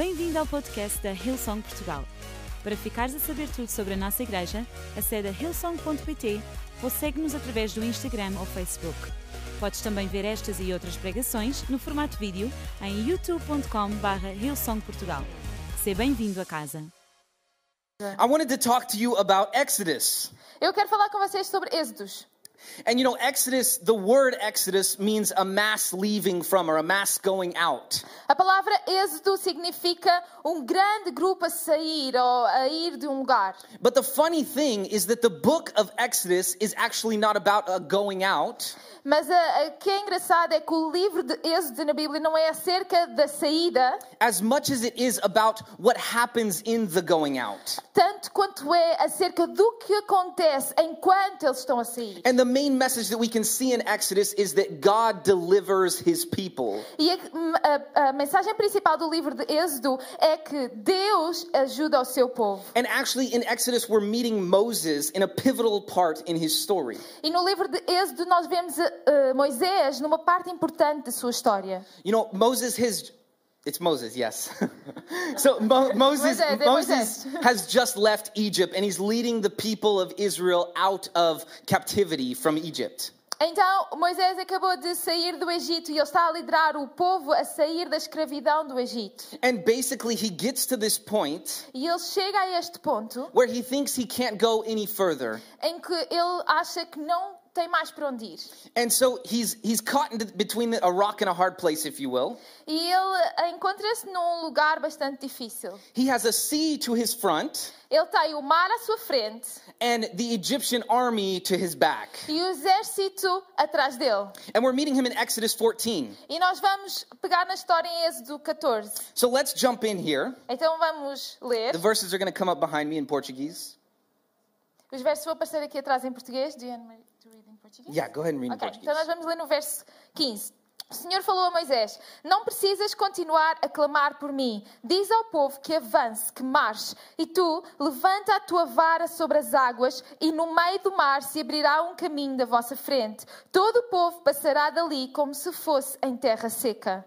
Bem-vindo ao podcast da Hillsong Portugal. Para ficares a saber tudo sobre a nossa igreja, acede a hillsong.pt ou segue-nos através do Instagram ou Facebook. Podes também ver estas e outras pregações no formato vídeo em youtube.com.br hillsongportugal. Seja bem-vindo a casa. I wanted to talk to you about Exodus. Eu quero falar com vocês sobre Êxodos. And you know, Exodus, the word Exodus means a mass leaving from or a mass going out. A palavra Êxodo significa um grande grupo a sair ou a ir de um lugar. But the funny thing is that the book of Exodus is actually not about a going out. Mas a, a que é engraçado é que o livro de Êxodo na Bíblia não é acerca da saída, As much as it is about what happens in the going out. tanto quanto é acerca do que acontece enquanto eles estão a sair. And the main message that we can see in Exodus is that God delivers his people. E a, a- mensagem principal do livro de Êxodo é que Deus ajuda o seu povo. And actually, in Exodus, we're meeting Moses in a pivotal part in his story. E no livro de Êxodo nós vemos eh, Moisés numa parte importante da sua história. You know, Moses, his. It's Moses, yes. so Mo- Moses, Moses has just left Egypt and he's leading the people of Israel out of captivity from Egypt. Então Moisés acabou de sair do Egito e ele está a liderar o povo a sair da escravidão do Egito. And basically, he gets to this point E ele chega a este ponto where he thinks he can't go any further. em que ele acha que não tem mais para onde ir. And so he's, he's caught in between a rock and a hard place, if you will. E ele encontra-se num lugar bastante difícil. He has a sea to his front Ele tem o mar à sua frente and the Egyptian army to his back. e o exército atrás dele. And we're meeting him in Exodus 14. E nós vamos pegar na história em Êxodo 14. So let's jump in here. Então vamos ler. The verses are going to come up behind me in Portuguese. Os versos vão aparecer aqui atrás em português. Do you in Portuguese? Yeah, go ahead and read in Ok, Portuguese. então nós vamos ler no verso 15. O Senhor falou a Moisés: Não precisas continuar a clamar por mim. Diz ao povo que avance, que marche. E tu, levanta a tua vara sobre as águas, e no meio do mar se abrirá um caminho da vossa frente. Todo o povo passará dali como se fosse em terra seca.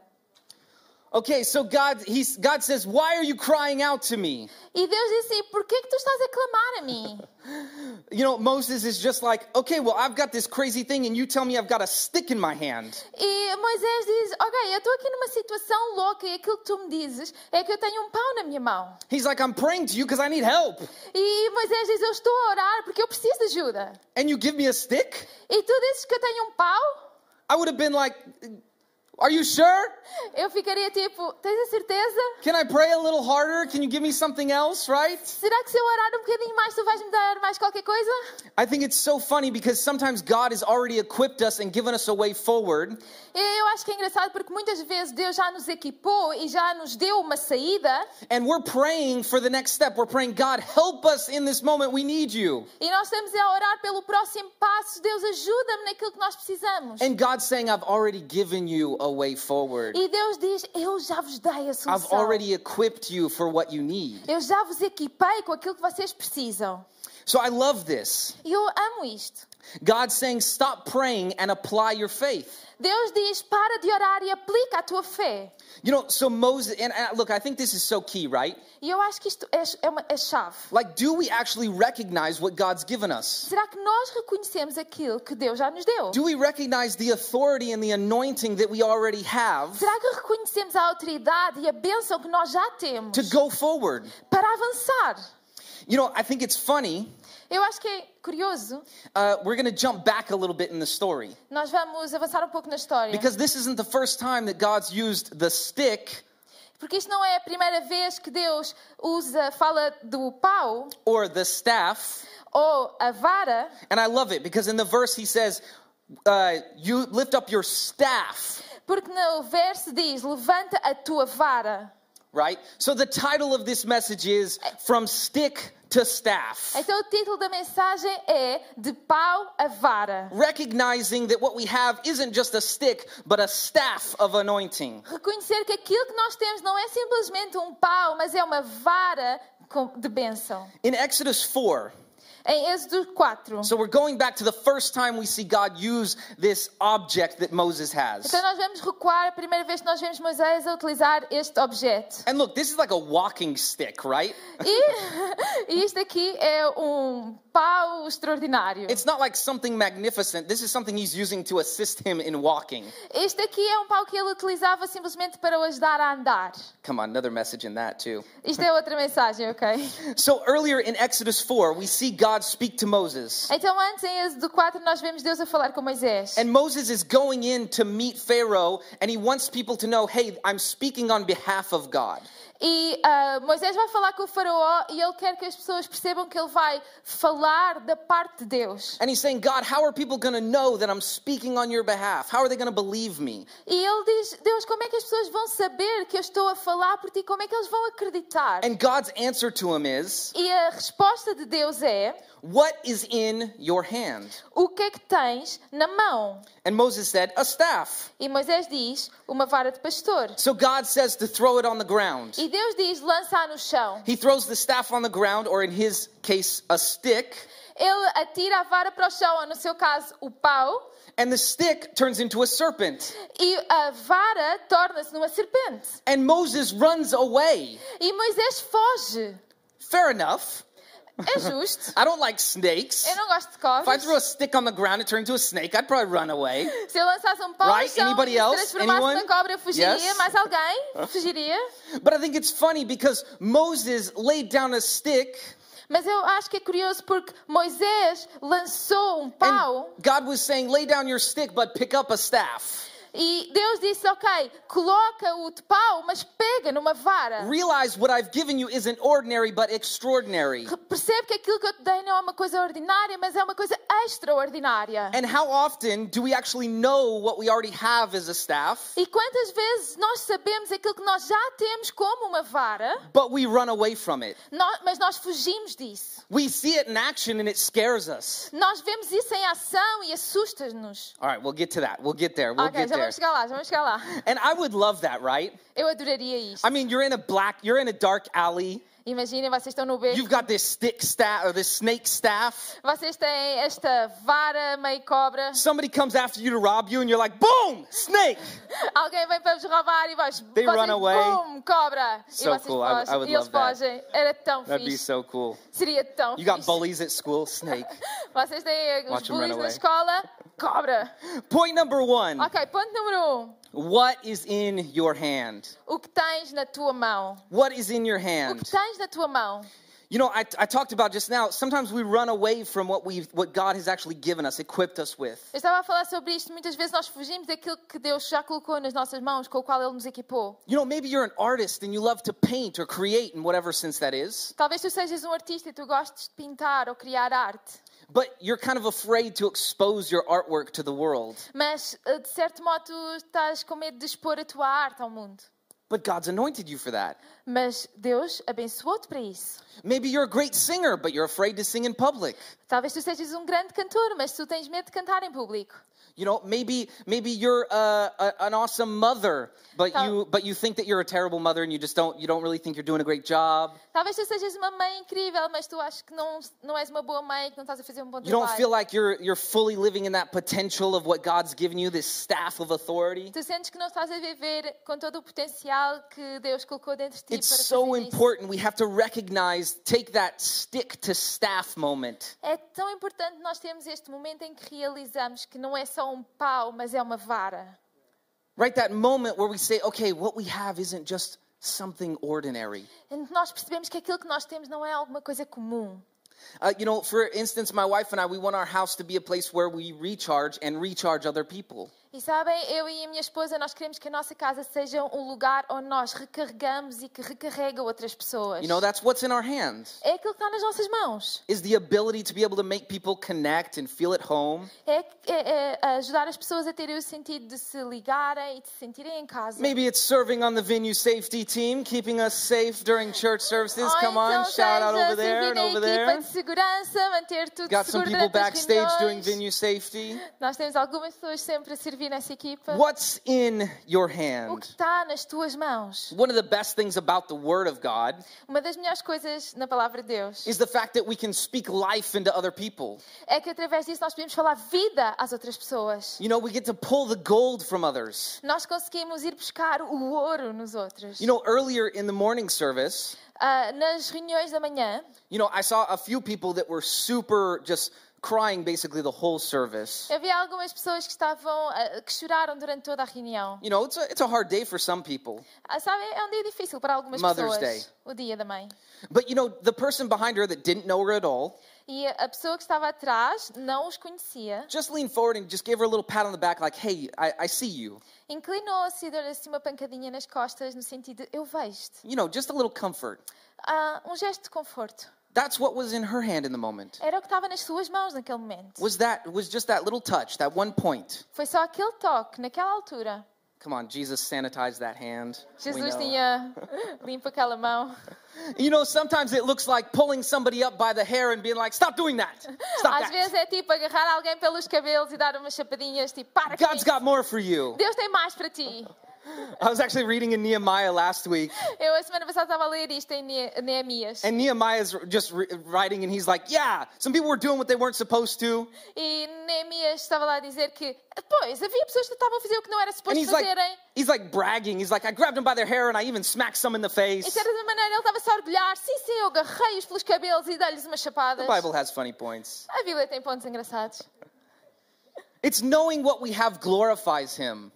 Okay, so God, he's, God says, Why are you crying out to me? E Deus disse Por que, que tu estás a clamar a mim? You know, Moses is just like, Okay, well, I've got this crazy thing, and you tell me I've got a stick in my hand. E Moisés diz: Ok, eu estou aqui numa situação louca e aquilo que tu me dizes é que eu tenho um pau na minha mão. He's like, I'm praying to you because I need help. E Moisés diz: Eu estou a orar porque eu preciso de ajuda. And you give me a stick? E tu dizes que eu tenho um pau? I would have been like, Are you sure? Eu ficaria tipo: Tens a certeza? Can I pray a little harder? Can you give me something else, right? Será que se eu orar um bocadinho mais tu vais me dar mais qualquer coisa? I think it's so funny because sometimes God has already equipped us and given us a way forward. Eu acho que é engraçado porque muitas vezes Deus já nos equipou e já nos deu uma saída And we're praying for the next step. We're praying, God, help us in this moment. We need you. e nós estamos a orar pelo próximo passo. Deus ajuda-me naquilo que nós precisamos. And God's saying, I've already given you a way forward. E Deus diz: Eu já vos dei a I've solução. already equipped you for what you need. Eu já vos equipei com aquilo que vocês precisam. So I love this. Eu amo isto. God's saying, stop praying and apply your faith. Deus diz: para de orar e aplica a tua fé. You know, so Moses, and uh, look, I think this is so key, right? E eu acho que isto é, é, uma, é chave. Like, do we actually recognize what God's given us? Será que nós reconhecemos aquilo que Deus já nos deu? Do we recognize the authority and the anointing that we already have Será que reconhecemos a autoridade e a bênção que nós já temos to go forward? para avançar? You know, I think it's funny. Eu acho que é curioso. Uh, we're going to jump back a little bit in the story Nós vamos avançar um pouco na história. because this isn't the first time that God's used the stick Porque isto não é a primeira vez que Deus usa, fala do pau or the staff. ou a vara. And I love it because in the verse he says, uh, You lift up your staff, Porque no verso diz: Levanta a tua vara. Right? So the title of this message is From Stick to Staff. Então o título da mensagem é De pau a vara. Recognizing that what we have isn't just a stick, but a staff of anointing. Reconhecer que aquilo que nós temos não é simplesmente um pau, mas é uma vara de bênção. In Exodus 4, Em Êxodo 4. So we're going back to the first time we see God use this object that Moses has. Então nós vamos recuar a primeira vez que nós vemos Moisés a utilizar este objeto. And look, this is like a walking stick, right? E, e isto aqui é um pau extraordinário. It's not like something magnificent. This is something he's using to assist him in walking. Este aqui é um pau que ele utilizava simplesmente para o ajudar a andar. Come on, another message in that too. Isto é outra mensagem, ok? So earlier in Exodus 4, we see God speak to Moses. Então antes em Êxodo 4 nós vemos Deus a falar com Moisés. And Moses is going in to meet Pharaoh, and he wants people to know, hey, I'm speaking on behalf of God. E ah, Moisés vai falar com o faraó e ele quer que as pessoas percebam que ele vai falar da parte de Deus. And he's saying, God, how are people going to know that I'm speaking on your behalf? How are they going to believe me? E ele diz, Deus, como é que as pessoas vão saber que eu estou a falar por ti? Como é que eles vão acreditar? And God's answer to him is, E a resposta de Deus é, What is in your hand? o que é que tens na mão? And Moses said, A staff. E Moisés diz, uma vara de pastor. So God says to throw it on the ground. E Deus diz, lança no chão. He throws the staff on the ground, or in his case, a stick, Ele atira a vara para o chão, ou no seu caso, o pau. and the stick turns into a serpent. E a vara torna-se numa serpente. And Moses runs away. E Moisés foge. Fair enough. É justo. I don't like snakes. Eu não gosto de If I cobras. threw a stick on the ground, and turned into a snake, I'd probably run away. Se eu lançasse um pau Right? chão Anybody se else? Anyone? na cobra, eu fugiria. Yes? Mais alguém fugiria? But I think it's funny because Moses laid down a stick Mas eu acho que é curioso porque Moisés lançou um and God was saying, lay down your stick, but pick up a staff. E Deus disse, ok, coloca o de pau, mas pega numa vara. Realize what I've given you isn't ordinary, but extraordinary. Percebe que aquilo que eu te dei não é uma coisa ordinária, mas é uma coisa extraordinária. And how often do we actually know what we already have as a staff, E quantas vezes nós sabemos aquilo que nós já temos como uma vara, but we run away from it? nó- mas nós fugimos disso. We see it in action and it scares us. Nós vemos isso em ação e assusta-nos. All right, we'll get to that. We'll get there. We'll Ok, get já there. vamos chegar lá, vamos chegar lá. And I would love that, right? Eu adoraria isto. I mean, you're in a black, you're in a dark alley. Imaginem, vocês estão no beco, You've got this stick staff or this snake staff. vocês têm esta vara meio cobra, Somebody comes after you to rob you, and you're like, boom, snake. alguém vem para vos roubar e vais, They vocês, run away. bum, cobra. So e vocês cool. I fogem. I would e eles that. Era tão That'd be so cool. Seria tão You got fixe. bullies at school, snake. Vocês têm os run bullies na escola, cobra. Point number one Ok, ponto número um. What is in your hand? O que tens na tua mão? What is in your O hand? que tens na tua mão? You know, I, I talked about just now, sometimes we run away from what, we what God has actually given us, equipped us with. Eu estava a falar sobre isto. Muitas vezes nós fugimos daquilo que Deus já colocou nas nossas mãos, com o qual Ele nos equipou. You know, maybe you're an artist and you love to paint or create in whatever sense that is, Talvez tu sejas um artista e tu gostes de pintar ou criar arte. But you're kind of afraid to expose your artwork to the world. Mas, eh, de certo modo, estás com medo de expor a tua arte ao mundo. But God's anointed you for that. Mas Deus abençoou-te para isso. Maybe you're a great singer, but you're afraid to sing in public. Talvez tu sejas um grande cantor, mas tu tens medo de cantar em público. You know, maybe maybe you're uh, a, an awesome mother, but Tal- you but you think that you're a terrible mother, and you just don't you don't really think you're doing a great job. Talvez tu sejas uma mãe incrível, mas tu achas que não, não és uma boa mãe, que não estás a fazer um bom You don't trabalho. feel like you're you're fully living in that potential of what God's given you, this staff of authority. Tu sentes que não estás a viver com todo o potencial que Deus colocou dentro de ti It's so important. We have to recognize, take that stick to staff moment. É tão importante nós termos este momento em que realizamos que não é só um pau, mas é uma vara. Right? That moment where we say, okay, what we have isn't just something ordinary. Nós percebemos que aquilo que nós temos não é alguma coisa comum. Uh, you know, for instance, my wife and I, we want our house to be a place where we recharge and recharge other people. E sabem, eu e a minha esposa, nós queremos que a nossa casa seja um lugar onde nós recarregamos e que recarrega outras pessoas. You know, that's what's in our hands. É aquilo que está nas nossas mãos. Is the ability to be able to make people connect and feel at home. É, é- é ajudar as pessoas a terem o sentido de se ligarem e de se sentirem em casa. Maybe it's serving on the venue safety team, keeping us safe during church services. Ou Come on, então shout out over there and over there. de segurança, manter tudo Got some people backstage doing venue safety. Nós temos algumas pessoas sempre a servir servir nessa equipa? What's in your hand? O que está nas tuas mãos? One of the best things about the Word of God Uma das melhores coisas na palavra de Deus is the fact that we can speak life into other people. é que através disso nós podemos falar vida às outras pessoas. You know, we get to pull the gold from others. Nós conseguimos ir buscar o ouro nos outros. You know, earlier in the morning service, Ah, nas reuniões da manhã, you know, I saw a few people that were super just crying basically the whole service. havia algumas pessoas que estavam ah, que choraram durante toda a reunião. You know, it's a, it's a hard day for some people. Ah, Sabe, é um dia difícil para algumas Mother's pessoas. Day. O dia da mãe. But you know, the person behind her that didn't know her at all E a pessoa que estava atrás não os conhecia. just leaned forward and just gave her a little pat on the back, like, hey, I, I see you. Inclinou-se e deu-lhe assim uma pancadinha nas costas, no sentido eu vejo-te. You know, just a little comfort. Ah, um gesto de conforto. That's what was in her hand in the moment. Era o que estava nas suas mãos naquele momento. Was that was just that little touch, that one point. Foi só aquele toque, naquela altura. Come on, Jesus sanitized that hand. Jesus tinha limpo aquela mão. You know, sometimes it looks like pulling somebody up by the hair and being like, "Stop doing that. Stop Às that. vezes é tipo agarrar alguém pelos cabelos e dar umas chapadinhas, tipo, para God's got more for you." Deus tem mais para ti. I was actually reading in Nehemiah last week, Eu a semana passada estava a ler isto em Ne- Neemias. and Nehemiah's just writing, and he's like, "Yeah, some people were doing what they weren't supposed to." E Neemias estava lá a dizer que, pois, havia pessoas que estavam a fazer o que não era suposto he's like, fazerem. he's like bragging. He's like, I grabbed them by their hair and I even smacked some in the face. certa maneira ele estava-se a orgulhar. Sim, sim, eu agarrei-os pelos cabelos e dei-lhes umas The. Bible has funny points. A Bíblia tem pontos engraçados. It's knowing what we have glorifies Him.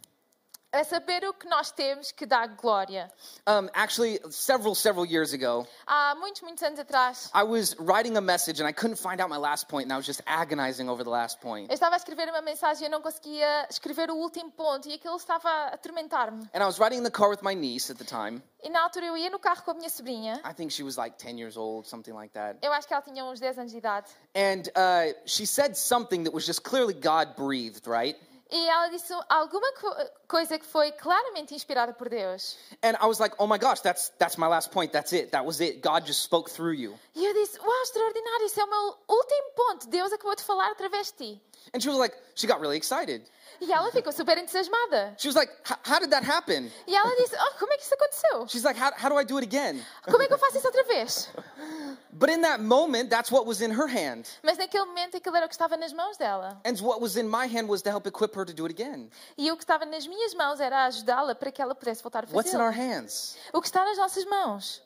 É saber o que nós temos que dá glória. Um, actually, several, several years ago, Há muitos, muitos anos atrás, I was writing a message and I couldn't find out my last point, and I was just agonizing over the last point. eu estava a escrever uma mensagem e eu não conseguia escrever o último ponto e aquilo estava a atormentar-me. And I was riding in the car with my niece at the time. E na altura eu ia no carro com a minha sobrinha. I think she was like 10 years old, something like that. Eu acho que ela tinha uns 10 anos de idade. And uh, she said something that was just clearly God breathed, right? E ela disse alguma co- coisa que foi claramente inspirada por Deus. And I was like, oh my gosh, that's, that's my last point. That's it. That was it. God just spoke through you. E eu disse: Uau, extraordinário, isso é o meu último ponto. Deus acabou de falar através de ti. And she was like, she got really excited. E ela ficou super entusiasmada. She was like, "H- how did that happen? E ela disse: Oh, como é que isso aconteceu? She's like, how, how do I do it again? Como é que eu faço isso outra vez? But in that moment, that's what was in her hand. Mas naquele momento aquilo era o que estava nas mãos dela. And what was in my hand was to help equip her to do it again. E o que estava nas minhas mãos era ajudá-la para que ela pudesse voltar a What's in our hands? O que está nas nossas mãos.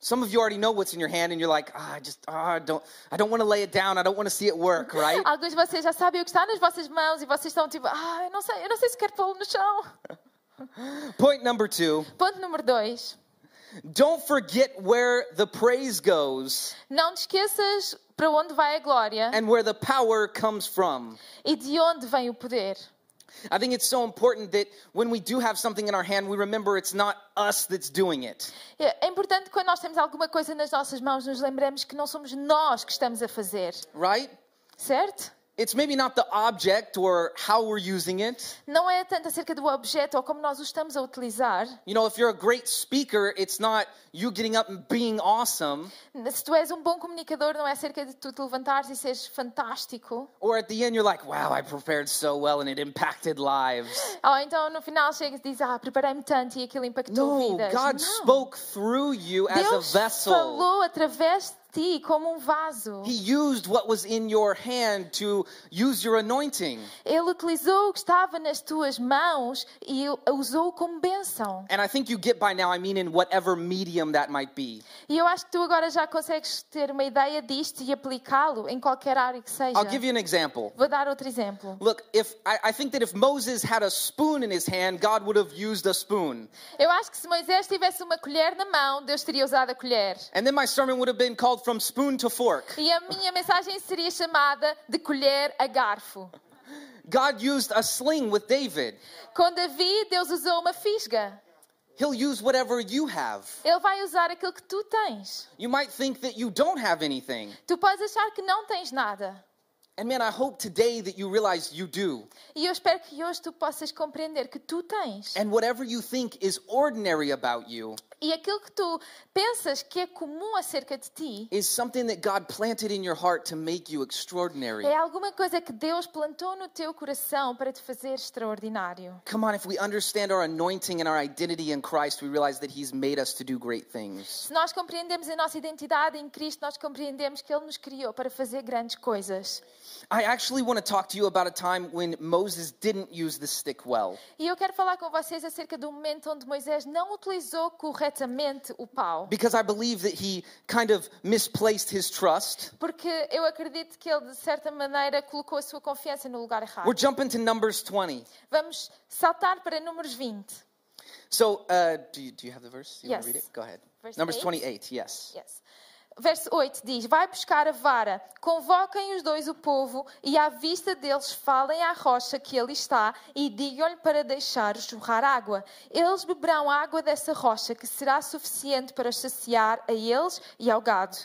Some of you already know what's in your hand, and you're like, ah, I just, ah, I don't, I don't want to lay it down. I don't want to see it work, right? Alguns de vocês já sabem o que está nas vossas mãos e vocês estão tipo, ah, eu não sei, eu não sei se quero pô-lo no chão. Point number two: Ponto número dois. don't forget where the praise goes Não te esqueças para onde vai a glória and where the power comes from. e de onde vem o poder. I think it's so important that when we do have something in our hand, we remember it's not us that's doing it. É importante quando nós temos alguma coisa nas nossas mãos, nos lembremos que não somos nós que estamos a fazer, right? certo? It's maybe not the object or how we're using it. Não é tanto acerca do objeto ou como nós o estamos a utilizar. You know, if you're a great speaker, it's not you getting up and being awesome, Se tu és um bom comunicador, não é acerca de tu te levantares e seres fantástico. or at the end you're like, wow, I prepared so well and it impacted lives. Ou então no final chegas e dizes, ah, preparei-me tanto e aquilo impactou No, vidas. God não. spoke through you as a Deus vessel. falou através ti como um vaso. He used what was in your hand to use your anointing. Ele utilizou o que estava nas tuas mãos e usou como bênção. And I think you get by now, I mean, in whatever medium that might be. E eu acho que tu agora já consegues ter uma ideia disto e aplicá-lo em qualquer área que seja. I'll give you an example. Vou dar outro exemplo. Look, if I, I think that if Moses had a spoon in his hand, God would have used a spoon. Eu acho que se Moisés tivesse uma colher na mão, Deus teria usado a colher. And then my sermon would have been called From Spoon to Fork. E a minha mensagem seria chamada de colher a garfo. God used a sling with David. Com Davi, Deus usou uma fisga. He'll use whatever you have. Ele vai usar aquilo que tu tens. You might think that you don't have anything. Tu podes achar que não tens nada. And man, I hope today that you realize you do. E eu espero que hoje tu possas compreender que tu tens. And whatever you think is ordinary about you, E aquilo que tu pensas que é comum acerca de ti is something that God planted in your heart to make you extraordinary. é alguma coisa que Deus plantou no teu coração para te fazer extraordinário. Come on, if we understand our anointing and our identity in Christ, we realize that He's made us to do great things. Se nós compreendemos a nossa identidade em Cristo, nós compreendemos que Ele nos criou para fazer grandes coisas. I actually want to talk to you about a time when Moses didn't use the stick well. E eu quero falar com vocês acerca do momento onde Moisés não utilizou corretamente o pau. Because I believe that he kind of misplaced his trust. Porque eu acredito que ele, de certa maneira, colocou a sua confiança no lugar errado. We're jumping to Numbers 20. Vamos saltar para números 20. So, uh, do, you, do you have the verse? You want Yes. to read it? Go ahead. Verse Numbers eight. 28, yes. Yes. Verso 8 diz: Vai buscar a vara, convoquem os dois o povo, e à vista deles falem à rocha que ali está, e digam-lhe para deixar jorrar água. Eles beberão água dessa rocha, que será suficiente para saciar a eles e ao gado.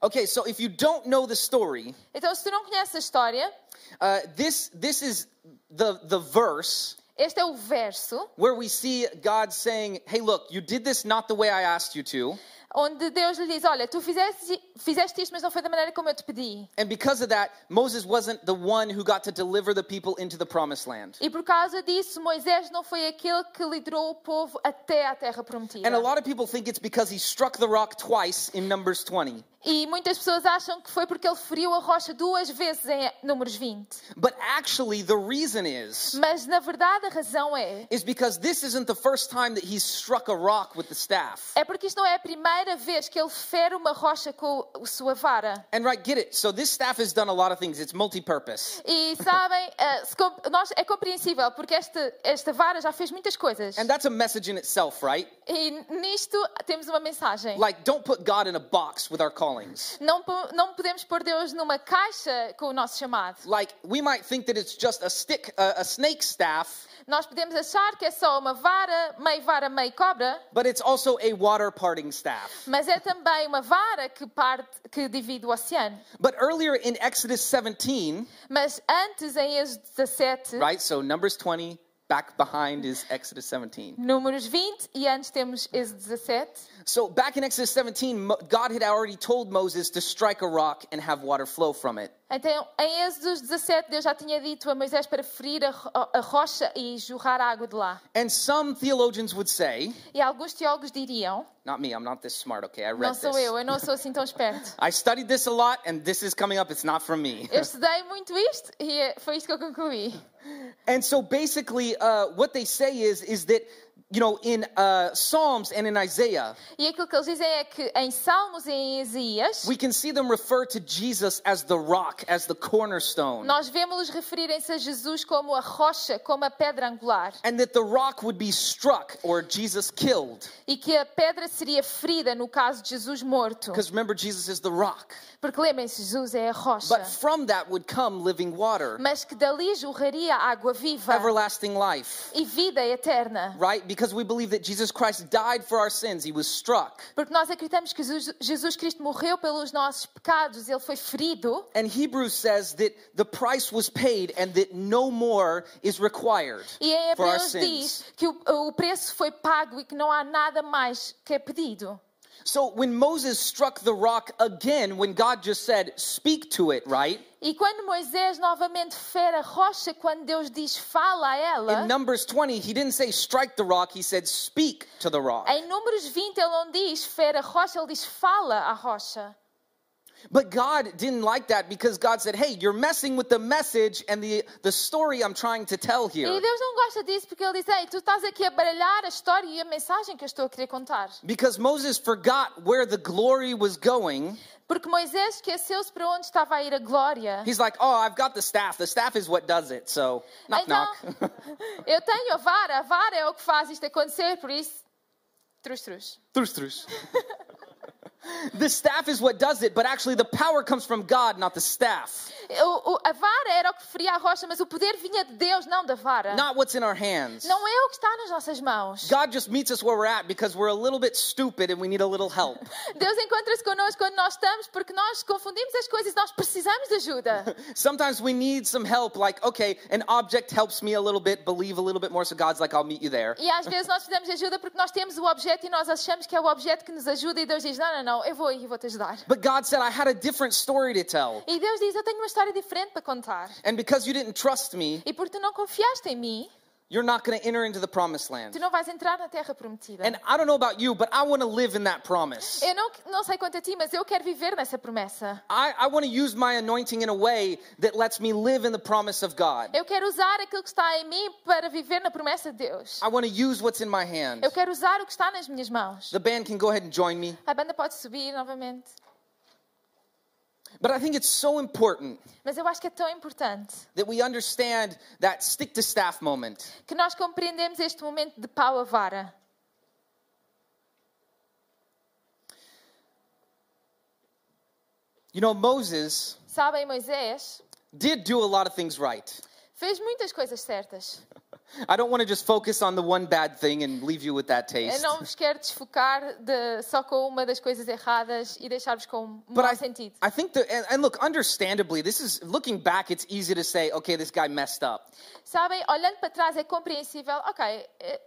Okay, so if you don't know the story, Então, se tu não conheces a história, uh, this, this is the, the verse este é o verso where we see God saying, Hey, look, you did this not the way I asked you to. Onde Deus lhe diz: Olha, tu fizeste, fizeste isto, mas não foi da maneira como eu te pedi. And because of that, Moses wasn't the one who got to deliver the people into the promised land. E por causa disso, Moisés não foi aquele que liderou o povo até à terra prometida. And a lot of people think it's because he struck the rock twice in Numbers 20. E muitas pessoas acham que foi porque ele feriu a rocha duas vezes em Números 20. But actually, the reason is Mas na verdade a razão é is because this isn't the first time that he's struck a rock with the staff. é porque isto não é a primeira vez que ele fere uma rocha com a sua vara. And right, get it. So this staff has done a lot of things. It's multi-purpose. E sabem, eh, nós, é compreensível porque esta, esta vara já fez muitas coisas. And that's a message in itself, right? E nisto temos uma mensagem. Like, don't put God in a box with our callings. Não, não podemos pôr Deus numa caixa com o nosso chamado. Like, we might think that it's just a stick, a, a snake staff, Nós podemos achar que é só uma vara, meio vara, meio cobra, but it's also a water parting staff. mas é também uma vara que parte, que divide o oceano. But earlier in Exodus 17, Mas antes, em Êxodo 17, right? So Numbers 20, back behind is Exodus 17. números 20, e antes temos Êxodo 17. So back in Exodus 17, God had already told Moses to strike a rock and have water flow from it. Então, em Êxodo 17, Deus já tinha dito a Moisés para ferir a, a rocha e jorrar água de lá. And some theologians would say, E alguns teólogos diriam, not me, I'm not this smart, okay? I read não sou this. eu, eu não sou assim tão esperto. I studied this a lot, and this is coming up. It's not from me. Eu estudei muito isto e foi isto que eu concluí. And so basically, uh, what they say is, is that, you know, in uh, Psalms and in Isaiah, E aquilo que eles dizem é que em Salmos e em Isaías, we can see them refer to Jesus as the rock, as the cornerstone, nós vemos-los referirem-se a Jesus como a rocha, como a pedra angular. and that the rock would be struck or Jesus killed. E que a pedra seria ferida no caso de Jesus morto. Because remember, Jesus is the rock. Porque lembrem-se, Jesus é a rocha. But from that would come living water, Mas que dali jorraria água viva everlasting life, e vida eterna. right? Because we believe that Jesus Christ died for our sins. He was struck. Porque nós acreditamos que Jesus- Cristo morreu pelos nossos pecados, ele foi ferido. And Hebrews says that the price was paid and that no more is required E em for our Hebreus sins. diz que o, o preço foi pago e que não há nada mais que é pedido. So when Moses struck the rock again, when God just said, speak to it, right? E quando Moisés novamente fere a rocha, quando Deus diz fala a ela, In Numbers 20, he didn't say strike the rock, he said speak to the rock. em Números 20 ele não diz fere a rocha, ele diz fala à rocha. But God didn't like that because God said, hey, you're messing with the message and the, the story I'm trying to tell E here. Deus não gosta disso porque ele diz, ei, tu estás aqui a baralhar a história e a mensagem que eu estou a querer contar. Because Moses forgot where the glory was going. Porque Moisés esqueceu-se para onde estava a ir a glória. He's like, oh, I've got the staff. The staff is what does it. So, knock, Então, knock. eu tenho a vara, a vara é o que faz isto acontecer, por isso, trus, trus. Trus, trus. the staff is what does it, but actually the power comes from God, not the staff. O- o- a vara era o que feria a rocha, mas o poder vinha de Deus, não da vara. Not what's in our hands. Não é o que está nas nossas mãos. God just meets us where we're at because we're a little bit stupid and we need a little help. Deus encontra-se connosco quando nós estamos, porque nós confundimos as coisas e nós precisamos de ajuda. Sometimes we need some help, like, okay, an object helps me a little bit, believe a little bit more, so God's like, I'll meet you there. E às vezes nós precisamos de ajuda porque nós temos o objeto e nós achamos que é o objeto que nos ajuda e Deus diz: Não, não, não, eu vou e vou te ajudar. But God said, I had a different story to tell. E Deus diz: Eu tenho uma história diferente para contar. And because you didn't trust me, E porque tu não confiaste em mim, you're not going to enter into the promised land. tu não vais entrar na terra prometida. And I don't know about you, but I want to live in that promise. Eu não, não sei quanto a ti, mas eu quero viver nessa promessa. I, I want to use my anointing in a way that lets me live in the promise of God. Eu quero usar aquilo que está em mim para viver na promessa de Deus. I want to use what's in my hand. Eu quero usar o que está nas minhas mãos. The band can go ahead and join me. A banda pode subir novamente. But I think it's so important Mas eu acho que é tão importante that we understand that stick to staff moment. que nós compreendemos este momento de pau a vara. You know, Moses Sabem, Moisés did do a lot of things right. Fez muitas coisas certas. I don't want to just focus on the one bad thing and leave you with that Eu taste. não vos quero desfocar de, só com uma das coisas erradas e deixar-vos com um But mau I, sentido. I think that, and, and look, understandably, this is looking back, it's easy to say, okay, this guy messed up. Sabem, olhando para trás é compreensível. Ok,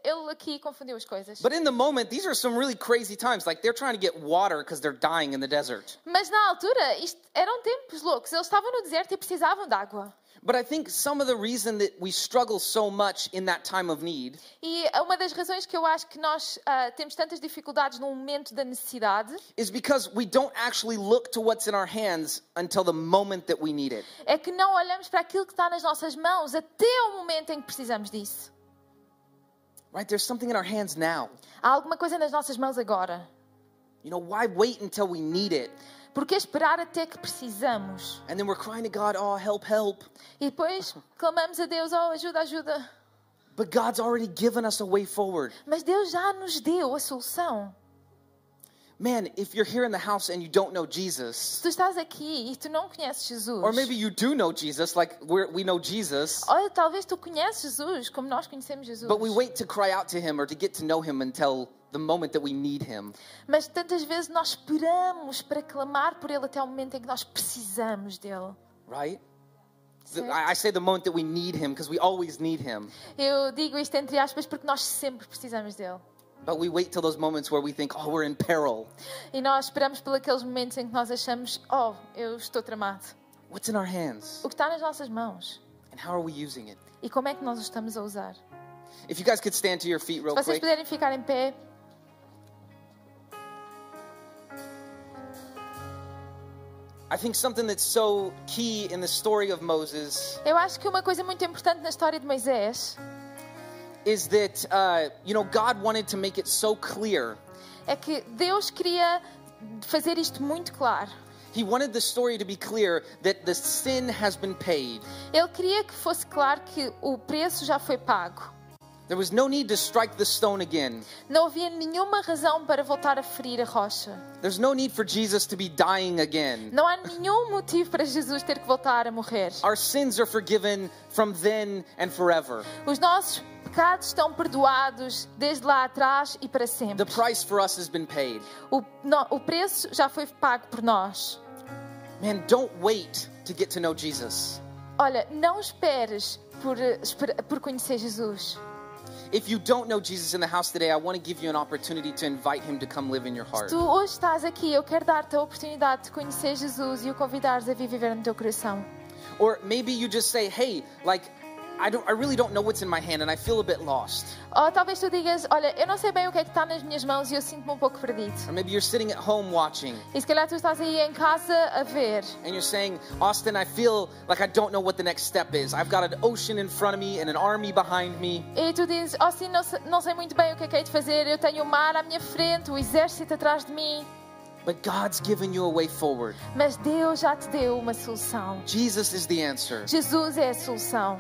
ele aqui confundiu as coisas. But in the moment, these are some really crazy times. Like they're trying to get water because they're dying in the desert. Mas na altura, isto eram tempos loucos. Eles estavam no deserto e precisavam de água. But I think some of the reason that we struggle so much in that time of need E uma das razões que eu acho que nós ah, temos tantas dificuldades no momento da necessidade is because we don't actually look to what's in our hands until the moment that we need it. é que não olhamos para aquilo que está nas nossas mãos até o momento em que precisamos disso. Right? There's something in our hands now. Há alguma coisa nas nossas mãos agora. You know, why wait until we need it? Porque esperar até que precisamos. And then we're crying to God, oh, help, help. E depois clamamos a Deus, oh, ajuda, ajuda. But God's already given us a way forward. Mas Deus já nos deu a solução. Man, if you're here in the house and you don't know Jesus, tu estás aqui e tu não conheces Jesus, or maybe you do know Jesus, like we know Jesus, olha, talvez tu conheces Jesus como nós conhecemos Jesus. but we wait to cry out to him or to get to know him until the moment that we need him. Mas tantas vezes nós esperamos para clamar por Ele até o momento em que nós precisamos dele. Right? I say the moment that we need him because we always need him. Eu digo isto entre aspas porque nós sempre precisamos dele. But we wait till those moments where we think, oh, we're in peril. E nós esperamos aqueles momentos em que nós achamos, oh, eu estou tramado. What's in our hands? O que está nas nossas mãos? And how are we using it? E como é que nós o estamos a usar? If you guys could stand to your feet real Se vocês quick. puderem ficar em pé, I think something that's so key in the story of Moses eu acho que uma coisa muito importante na história de Moisés is that, uh, you know, God wanted to make it so clear. é que Deus queria fazer isto muito claro. He wanted the story to be clear that the sin has been paid. Ele queria que fosse claro que o preço já foi pago. There was no need to strike the stone again. Não havia nenhuma razão para voltar a ferir a rocha. There's no need for Jesus to be dying again. Não há nenhum motivo para Jesus ter que voltar a morrer. Our sins are forgiven from then and forever. Os nossos pecados estão perdoados desde lá atrás e para The sempre. price for us has been paid. O, no- o preço já foi pago por nós. Man, don't wait to get to know Jesus. Olha, não esperes por, eh, por conhecer Jesus. If you don't know Jesus in the house today, I want to give you an opportunity to invite him to come live in your heart. Tu hoje estás aqui, eu quero dar-te a oportunidade de conhecer Jesus e o convidares a vir viver no teu coração. Or maybe you just say, "Hey, like I don't I really don't know what's in my hand and I feel a bit lost." Ou talvez tu digas, olha, eu não sei bem o que é que está nas minhas mãos e eu sinto-me um pouco perdido. Or maybe you're sitting at home watching E se calhar tu estás aí em casa a ver and you're saying, "Austin, I feel like I don't know what the next step is. I've got an ocean in front of me and an army behind me." e tu dizes, sim, não sei, não sei muito bem o que é que hei de fazer, eu tenho o mar à minha frente, o exército atrás de mim, But God's given you a way forward. mas Deus já te deu uma solução. Jesus is the answer. Jesus é a solução.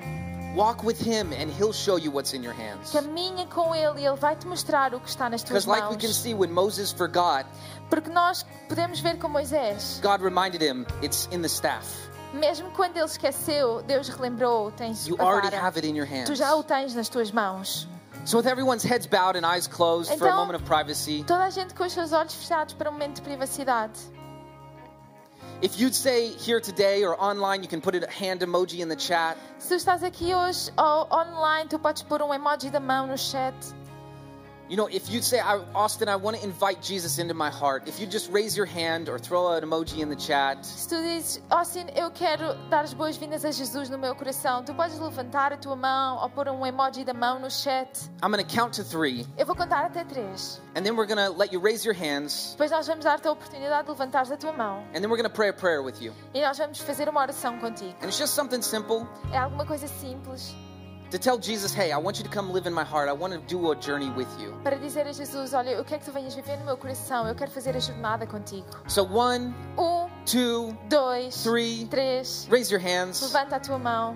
Walk with Him, and He'll show you what's in your hands. Caminha com Ele e Ele vai te mostrar o que está nas tuas Because, like we can mãos. see, when Moses forgot, Porque nós podemos ver com Moisés, God reminded him, It's in the staff. mesmo quando ele esqueceu, Deus relembrou: tens You a already vara. have it in your hands. Tu já o tens nas tuas mãos. So, with everyone's heads bowed and eyes closed for a Então- moment of privacy, Toda a gente com os seus olhos fechados para um momento de privacidade. If you'd say here today or online, you can put a hand emoji in the chat. Se estás aqui hoje ou online, tu podes pôr um emoji da mão no chat. You know, if you'd say, Austin, I want to invite Jesus into my heart, if you just raise your hand or throw an emoji in the chat, Se tu dizes, Austin, eu quero dar as boas-vindas a Jesus no meu coração, tu podes levantar a tua mão ou pôr um emoji da mão no chat. I'm going to count to three, Eu vou contar até três. and then we're going to let you raise your hands, Depois nós vamos dar-te a oportunidade de levantares a tua mão. and then we're going to pray a prayer with you. E nós vamos fazer uma oração contigo. And it's just something simple É alguma coisa simples to tell Jesus, hey, I want you to come live in my heart. I want to do a journey with you. para dizer a Jesus: Olha, eu quero que tu venhas viver no meu coração, eu quero fazer a jornada contigo. So, one, Um, two, dois, three, três. raise your hands. Levanta a tua mão.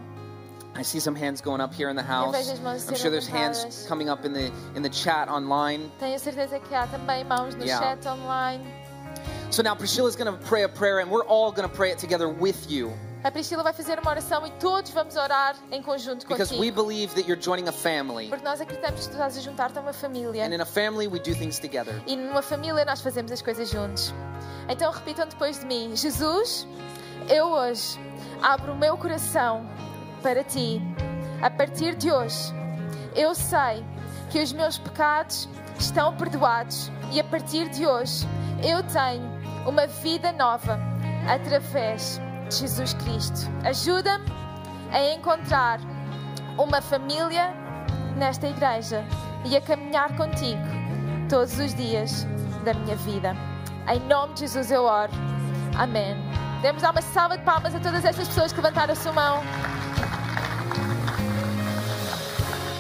I see some hands going up here in the house. vejo as mãos I'm sure there's hands coming up in the in the chat online. Tenho certeza que há também mãos no Yeah. chat online. So now Priscilla's going to pray a prayer, and we're all going to pray it together with you A Priscila vai fazer uma oração e todos vamos orar em conjunto because we contigo. believe that you're joining a family, Porque nós acreditamos que tu estás a juntar-te a uma família. and in a family we do things together. E numa família nós fazemos as coisas juntos. Então repitam depois de mim: Jesus, eu hoje abro o meu coração para ti. A partir de hoje, eu sei que os meus pecados estão perdoados e a partir de hoje eu tenho uma vida nova através de Jesus Cristo. Ajuda-me a encontrar uma família nesta igreja e a caminhar contigo todos os dias da minha vida. Em nome de Jesus eu oro. Amém. Demos uma salva de palmas a todas estas pessoas que levantaram a sua mão.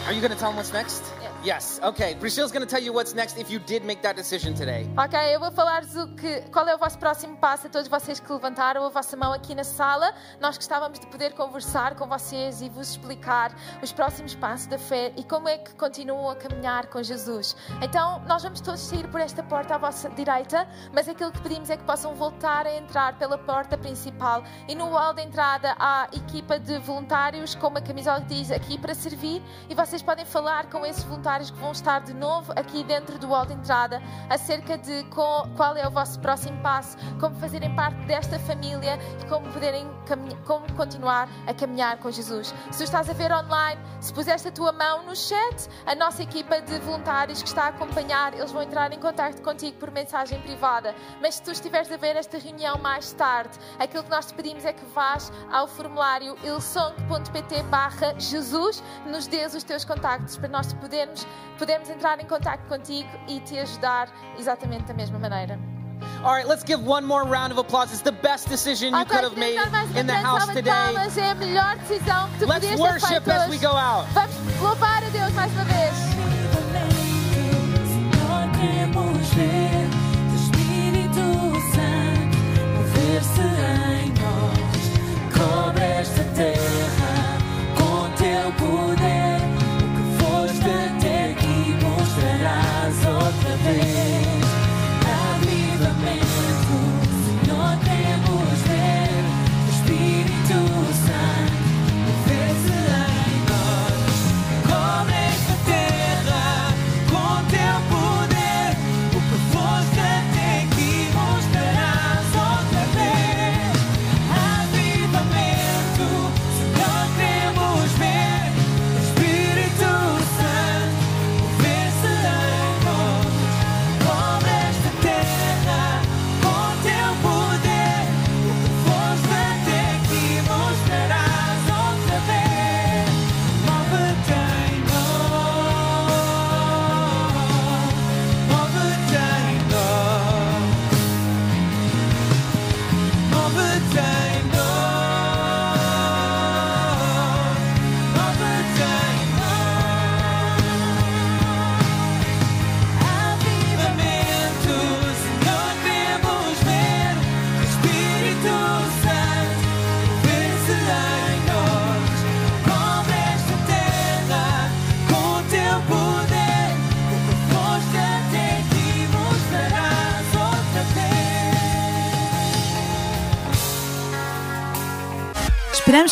Are you going to tell them what's next? Yes. Okay. Priscilla's going to tell you what's next if you did make that decision today. Ok, eu vou falar-vos o que, qual é o vosso próximo passo a todos vocês que levantaram a vossa mão aqui na sala. Nós gostávamos de poder conversar com vocês e vos explicar os próximos passos da fé e como é que continuam a caminhar com Jesus. Então, nós vamos todos sair por esta porta à vossa direita, mas aquilo que pedimos é que possam voltar a entrar pela porta principal e no hall de entrada há equipa de voluntários com uma camisola que diz aqui para servir e vocês podem falar com esses voluntários que vão estar de novo aqui dentro do hall de entrada acerca de qual é o vosso próximo passo, como fazerem parte desta família e como poderem como continuar a caminhar com Jesus. Se tu estás a ver online, se puseste a tua mão no chat, a nossa equipa de voluntários que está a acompanhar, eles vão entrar em contato contigo por mensagem privada. Mas se tu estiveres a ver esta reunião mais tarde, aquilo que nós te pedimos é que vás ao formulário ilsong.pt barra Jesus, nos dês os teus contactos para nós te podermos, podermos entrar em contato contigo e te ajudar exatamente da mesma maneira. All right, let's give one more round of applause. It's the best decision you Ok, could have made in the house today. É a melhor decisão que tu Let's worship as we go out. Vamos louvar a Deus mais uma vez. Senhor, queremos ver Teu Espírito Santo mover-se em nós. Cobre esta terra com Teu poder.